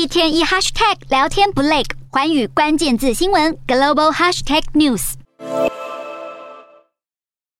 一天一 hashtag 聊天不累，环宇关键字新闻 global hashtag news。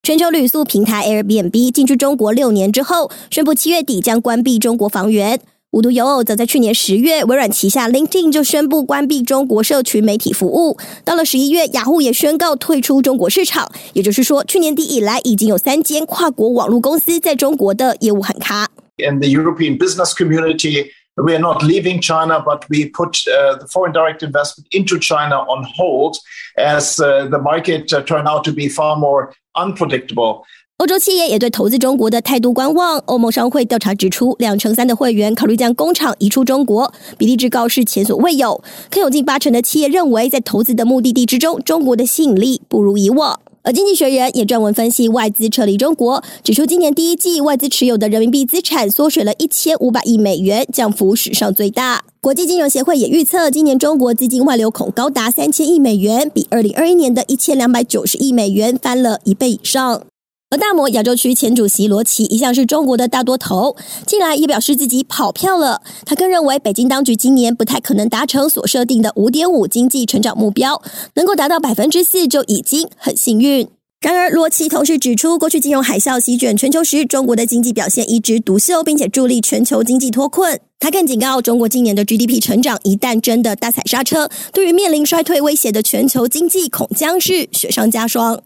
全球旅宿平台 Airbnb 进驻中国六年之后，宣布七月底将关闭中国房源。无独有偶，早在去年十月，微软旗下 LinkedIn 就宣布关闭中国社群媒体服务。到了十一月，雅虎也宣告退出中国市场。也就是说，去年底以来，已经有三间跨国网络公司在中国的业务很卡。In the European business community. We are not leaving China, but we put the foreign direct investment into China on hold as the market turned out to be far more unpredictable. 欧洲企业也对投资中国的态度观望。欧盟商会调查指出，两成三的会员考虑将工厂移出中国，比例之高是前所未有。更有近八成的企业认为，在投资的目的地之中，中国的吸引力不如以往。而经济学人也撰文分析外资撤离中国，指出今年第一季外资持有的人民币资产缩水了一千五百亿美元，降幅史上最大。国际金融协会也预测，今年中国资金外流恐高达三千亿美元，比二零二一年的一千两百九十亿美元翻了一倍以上。而大摩亚洲区前主席罗奇一向是中国的大多头，近来也表示自己跑票了。他更认为，北京当局今年不太可能达成所设定的五点五经济成长目标，能够达到百分之四就已经很幸运。然而，罗奇同时指出，过去金融海啸席卷全球时，中国的经济表现一枝独秀，并且助力全球经济脱困。他更警告，中国今年的 GDP 成长一旦真的大踩刹车，对于面临衰退威胁的全球经济，恐将是雪上加霜。